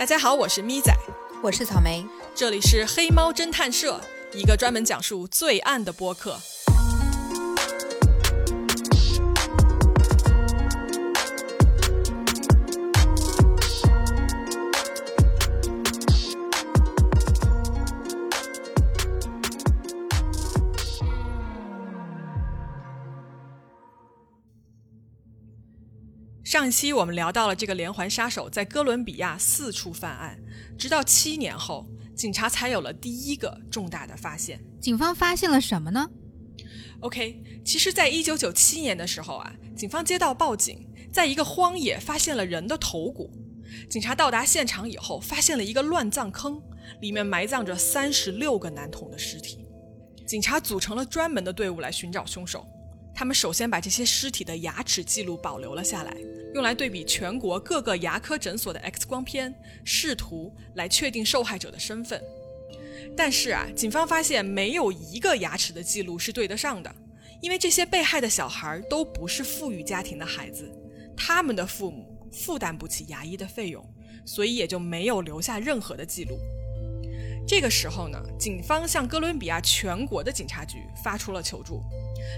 大家好，我是咪仔，我是草莓，这里是黑猫侦探社，一个专门讲述罪案的播客。上一期我们聊到了这个连环杀手在哥伦比亚四处犯案，直到七年后，警察才有了第一个重大的发现。警方发现了什么呢？OK，其实，在一九九七年的时候啊，警方接到报警，在一个荒野发现了人的头骨。警察到达现场以后，发现了一个乱葬坑，里面埋葬着三十六个男童的尸体。警察组成了专门的队伍来寻找凶手。他们首先把这些尸体的牙齿记录保留了下来，用来对比全国各个牙科诊所的 X 光片，试图来确定受害者的身份。但是啊，警方发现没有一个牙齿的记录是对得上的，因为这些被害的小孩都不是富裕家庭的孩子，他们的父母负担不起牙医的费用，所以也就没有留下任何的记录。这个时候呢，警方向哥伦比亚全国的警察局发出了求助。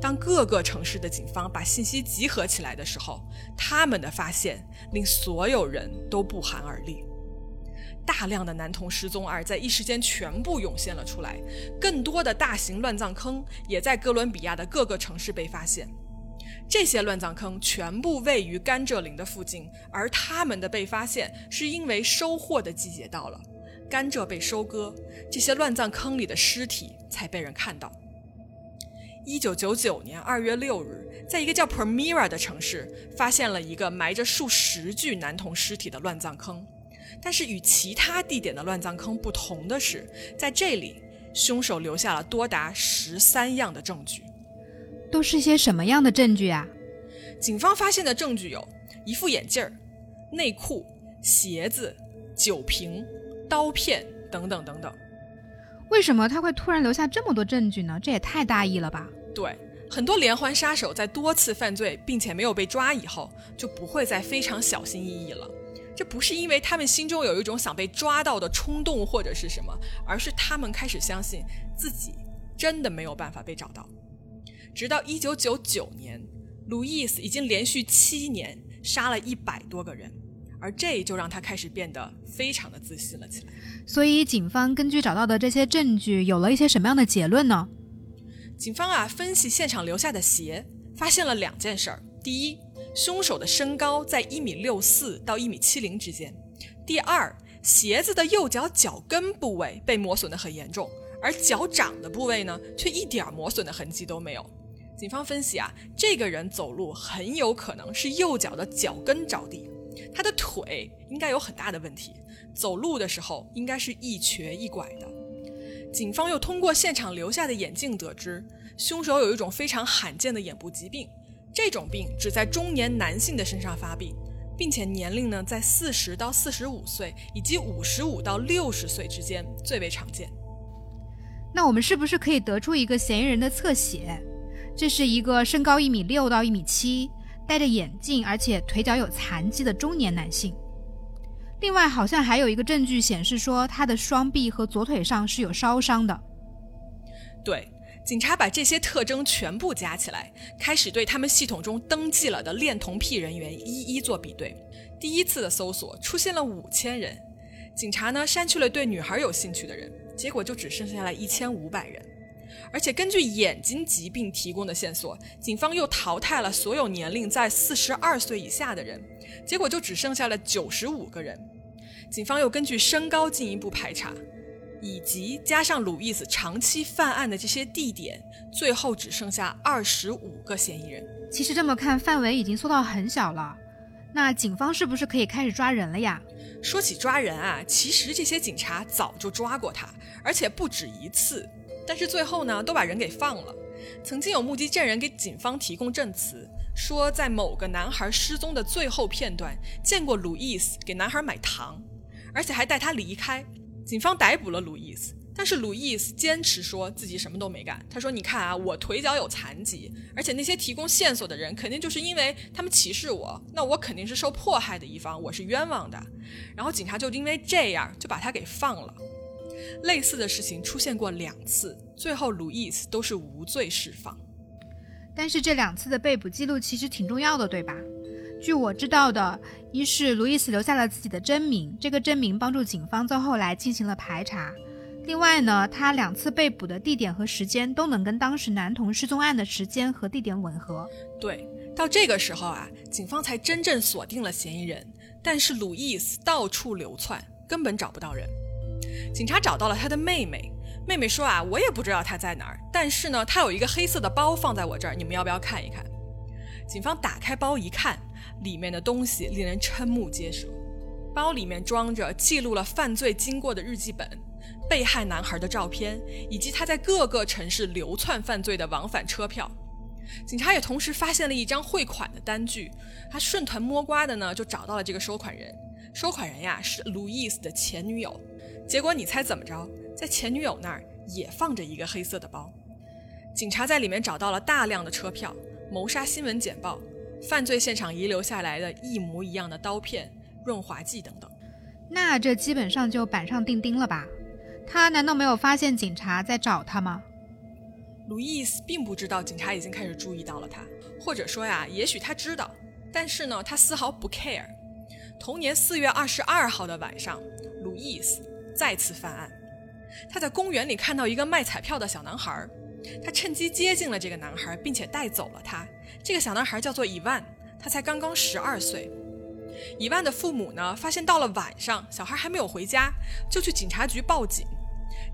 当各个城市的警方把信息集合起来的时候，他们的发现令所有人都不寒而栗。大量的男童失踪案在一时间全部涌现了出来，更多的大型乱葬坑也在哥伦比亚的各个城市被发现。这些乱葬坑全部位于甘蔗林的附近，而他们的被发现是因为收获的季节到了，甘蔗被收割，这些乱葬坑里的尸体才被人看到。一九九九年二月六日，在一个叫 Permira 的城市，发现了一个埋着数十具男童尸体的乱葬坑。但是与其他地点的乱葬坑不同的是，在这里，凶手留下了多达十三样的证据。都是些什么样的证据啊？警方发现的证据有一副眼镜儿、内裤、鞋子、酒瓶、刀片等等等等。为什么他会突然留下这么多证据呢？这也太大意了吧！对，很多连环杀手在多次犯罪并且没有被抓以后，就不会再非常小心翼翼了。这不是因为他们心中有一种想被抓到的冲动或者是什么，而是他们开始相信自己真的没有办法被找到。直到一九九九年，路易斯已经连续七年杀了一百多个人。而这就让他开始变得非常的自信了起来。所以，警方根据找到的这些证据，有了一些什么样的结论呢？警方啊，分析现场留下的鞋，发现了两件事儿：第一，凶手的身高在一米六四到一米七零之间；第二，鞋子的右脚脚跟部位被磨损的很严重，而脚掌的部位呢，却一点磨损的痕迹都没有。警方分析啊，这个人走路很有可能是右脚的脚跟着地。他的腿应该有很大的问题，走路的时候应该是一瘸一拐的。警方又通过现场留下的眼镜得知，凶手有一种非常罕见的眼部疾病，这种病只在中年男性的身上发病，并且年龄呢在四十到四十五岁以及五十五到六十岁之间最为常见。那我们是不是可以得出一个嫌疑人的侧写？这是一个身高一米六到一米七。戴着眼镜，而且腿脚有残疾的中年男性。另外，好像还有一个证据显示说，他的双臂和左腿上是有烧伤的。对，警察把这些特征全部加起来，开始对他们系统中登记了的恋童癖人员一一做比对。第一次的搜索出现了五千人，警察呢删去了对女孩有兴趣的人，结果就只剩下了一千五百人。而且根据眼睛疾病提供的线索，警方又淘汰了所有年龄在四十二岁以下的人，结果就只剩下了九十五个人。警方又根据身高进一步排查，以及加上鲁伊斯长期犯案的这些地点，最后只剩下二十五个嫌疑人。其实这么看，范围已经缩到很小了。那警方是不是可以开始抓人了呀？说起抓人啊，其实这些警察早就抓过他，而且不止一次。但是最后呢，都把人给放了。曾经有目击证人给警方提供证词，说在某个男孩失踪的最后片段，见过路易斯给男孩买糖，而且还带他离开。警方逮捕了路易斯，但是路易斯坚持说自己什么都没干。他说：“你看啊，我腿脚有残疾，而且那些提供线索的人肯定就是因为他们歧视我，那我肯定是受迫害的一方，我是冤枉的。”然后警察就因为这样就把他给放了。类似的事情出现过两次，最后路易斯都是无罪释放。但是这两次的被捕记录其实挺重要的，对吧？据我知道的，一是路易斯留下了自己的真名，这个真名帮助警方在后来进行了排查。另外呢，他两次被捕的地点和时间都能跟当时男童失踪案的时间和地点吻合。对，到这个时候啊，警方才真正锁定了嫌疑人。但是路易斯到处流窜，根本找不到人。警察找到了他的妹妹，妹妹说啊，我也不知道他在哪儿，但是呢，他有一个黑色的包放在我这儿，你们要不要看一看？警方打开包一看，里面的东西令人瞠目结舌。包里面装着记录了犯罪经过的日记本。被害男孩的照片，以及他在各个城市流窜犯罪的往返车票。警察也同时发现了一张汇款的单据。他顺藤摸瓜的呢，就找到了这个收款人。收款人呀，是路易斯的前女友。结果你猜怎么着？在前女友那儿也放着一个黑色的包。警察在里面找到了大量的车票、谋杀新闻简报、犯罪现场遗留下来的一模一样的刀片、润滑剂等等。那这基本上就板上钉钉了吧？他难道没有发现警察在找他吗？路易斯并不知道警察已经开始注意到了他，或者说呀，也许他知道，但是呢，他丝毫不 care。同年四月二十二号的晚上，路易斯再次犯案。他在公园里看到一个卖彩票的小男孩，他趁机接近了这个男孩，并且带走了他。这个小男孩叫做伊万，他才刚刚十二岁。伊万的父母呢，发现到了晚上，小孩还没有回家，就去警察局报警。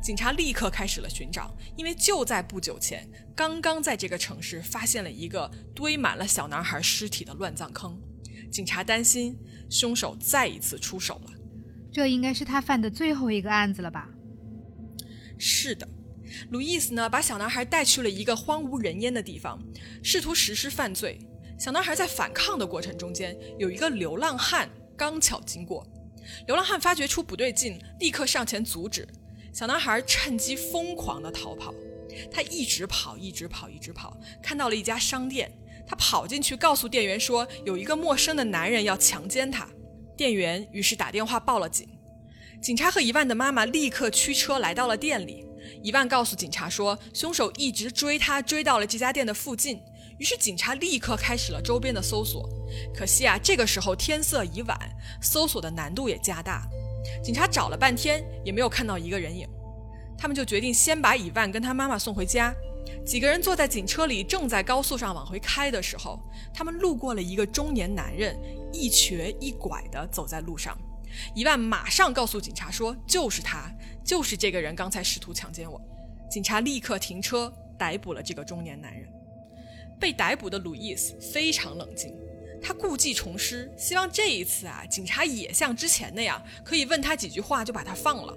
警察立刻开始了寻找，因为就在不久前，刚刚在这个城市发现了一个堆满了小男孩尸体的乱葬坑。警察担心凶手再一次出手了，这应该是他犯的最后一个案子了吧？是的，路易斯呢，把小男孩带去了一个荒无人烟的地方，试图实施犯罪。小男孩在反抗的过程中间，有一个流浪汉刚巧经过，流浪汉发觉出不对劲，立刻上前阻止。小男孩趁机疯狂地逃跑，他一直跑，一直跑，一直跑，看到了一家商店，他跑进去告诉店员说有一个陌生的男人要强奸他，店员于是打电话报了警，警察和伊万的妈妈立刻驱车来到了店里，伊万告诉警察说凶手一直追他，追到了这家店的附近，于是警察立刻开始了周边的搜索，可惜啊，这个时候天色已晚，搜索的难度也加大。警察找了半天也没有看到一个人影，他们就决定先把伊万跟他妈妈送回家。几个人坐在警车里，正在高速上往回开的时候，他们路过了一个中年男人，一瘸一拐地走在路上。伊万马上告诉警察说：“就是他，就是这个人，刚才试图强奸我。”警察立刻停车逮捕了这个中年男人。被逮捕的路易斯非常冷静。他故技重施，希望这一次啊，警察也像之前那样，可以问他几句话就把他放了。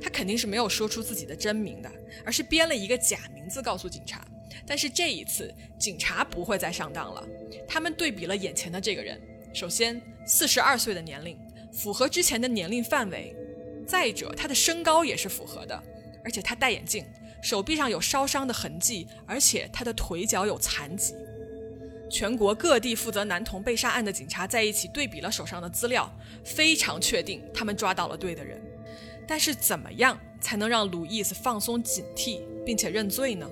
他肯定是没有说出自己的真名的，而是编了一个假名字告诉警察。但是这一次，警察不会再上当了。他们对比了眼前的这个人，首先四十二岁的年龄符合之前的年龄范围，再者他的身高也是符合的，而且他戴眼镜，手臂上有烧伤的痕迹，而且他的腿脚有残疾。全国各地负责男童被杀案的警察在一起对比了手上的资料，非常确定他们抓到了对的人。但是，怎么样才能让路易斯放松警惕并且认罪呢？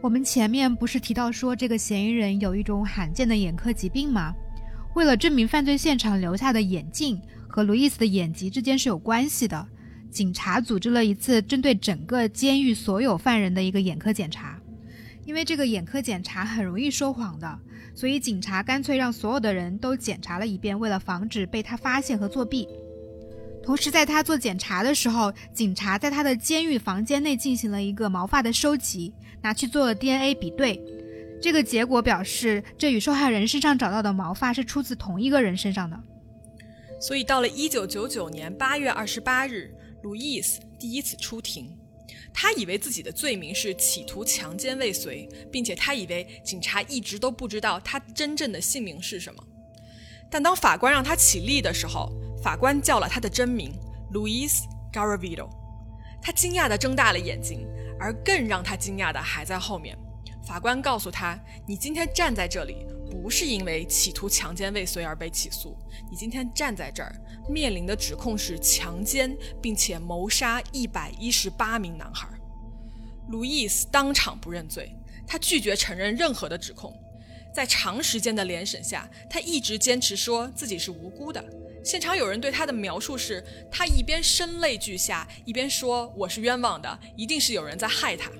我们前面不是提到说这个嫌疑人有一种罕见的眼科疾病吗？为了证明犯罪现场留下的眼镜和路易斯的眼疾之间是有关系的，警察组织了一次针对整个监狱所有犯人的一个眼科检查。因为这个眼科检查很容易说谎的。所以警察干脆让所有的人都检查了一遍，为了防止被他发现和作弊。同时，在他做检查的时候，警察在他的监狱房间内进行了一个毛发的收集，拿去做了 DNA 比对。这个结果表示，这与受害人身上找到的毛发是出自同一个人身上的。所以，到了一九九九年八月二十八日，路易斯第一次出庭。他以为自己的罪名是企图强奸未遂，并且他以为警察一直都不知道他真正的姓名是什么。但当法官让他起立的时候，法官叫了他的真名 Luis Garavito。他惊讶地睁大了眼睛，而更让他惊讶的还在后面。法官告诉他：“你今天站在这里，不是因为企图强奸未遂而被起诉，你今天站在这儿，面临的指控是强奸并且谋杀一百一十八名男孩。”路易斯当场不认罪，他拒绝承认任何的指控。在长时间的联审下，他一直坚持说自己是无辜的。现场有人对他的描述是：他一边声泪俱下，一边说：“我是冤枉的，一定是有人在害他。”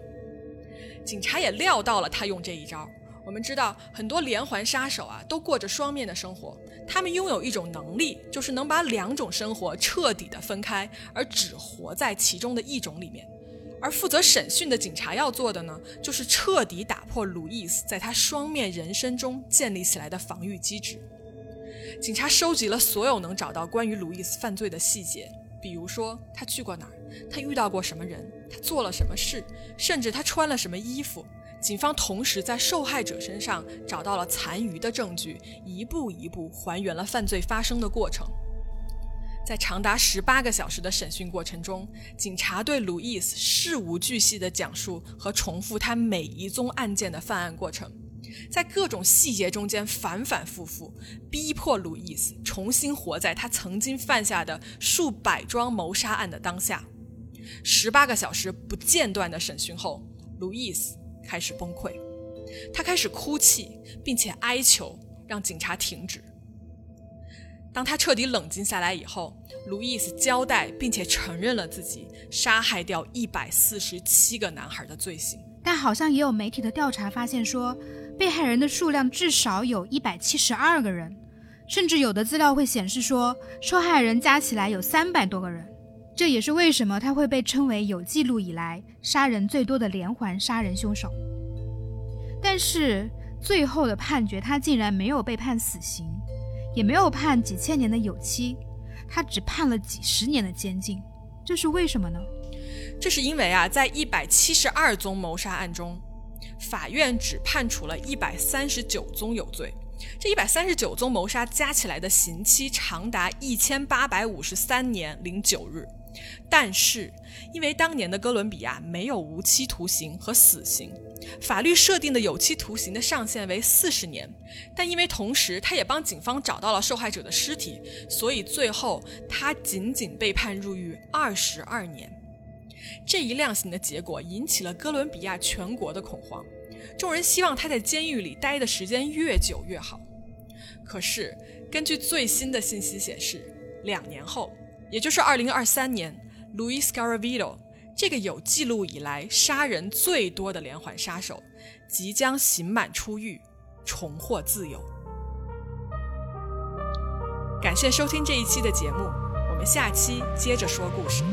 警察也料到了他用这一招。我们知道，很多连环杀手啊，都过着双面的生活。他们拥有一种能力，就是能把两种生活彻底的分开，而只活在其中的一种里面。而负责审讯的警察要做的呢，就是彻底打破路易斯在他双面人生中建立起来的防御机制。警察收集了所有能找到关于路易斯犯罪的细节，比如说他去过哪儿，他遇到过什么人，他做了什么事，甚至他穿了什么衣服。警方同时在受害者身上找到了残余的证据，一步一步还原了犯罪发生的过程。在长达十八个小时的审讯过程中，警察对路易斯事无巨细地讲述和重复他每一宗案件的犯案过程。在各种细节中间反反复复，逼迫路易斯重新活在他曾经犯下的数百桩谋杀案的当下。十八个小时不间断的审讯后，路易斯开始崩溃，他开始哭泣，并且哀求让警察停止。当他彻底冷静下来以后，路易斯交代并且承认了自己杀害掉一百四十七个男孩的罪行。但好像也有媒体的调查发现说。被害人的数量至少有一百七十二个人，甚至有的资料会显示说，受害人加起来有三百多个人。这也是为什么他会被称为有记录以来杀人最多的连环杀人凶手。但是最后的判决，他竟然没有被判死刑，也没有判几千年的有期，他只判了几十年的监禁。这是为什么呢？这是因为啊，在一百七十二宗谋杀案中。法院只判处了一百三十九宗有罪，这一百三十九宗谋杀加起来的刑期长达一千八百五十三年零九日。但是，因为当年的哥伦比亚没有无期徒刑和死刑，法律设定的有期徒刑的上限为四十年。但因为同时他也帮警方找到了受害者的尸体，所以最后他仅仅被判入狱二十二年。这一量刑的结果引起了哥伦比亚全国的恐慌，众人希望他在监狱里待的时间越久越好。可是，根据最新的信息显示，两年后，也就是二零二三年，Luis Garavito 这个有记录以来杀人最多的连环杀手，即将刑满出狱，重获自由。感谢收听这一期的节目，我们下期接着说故事。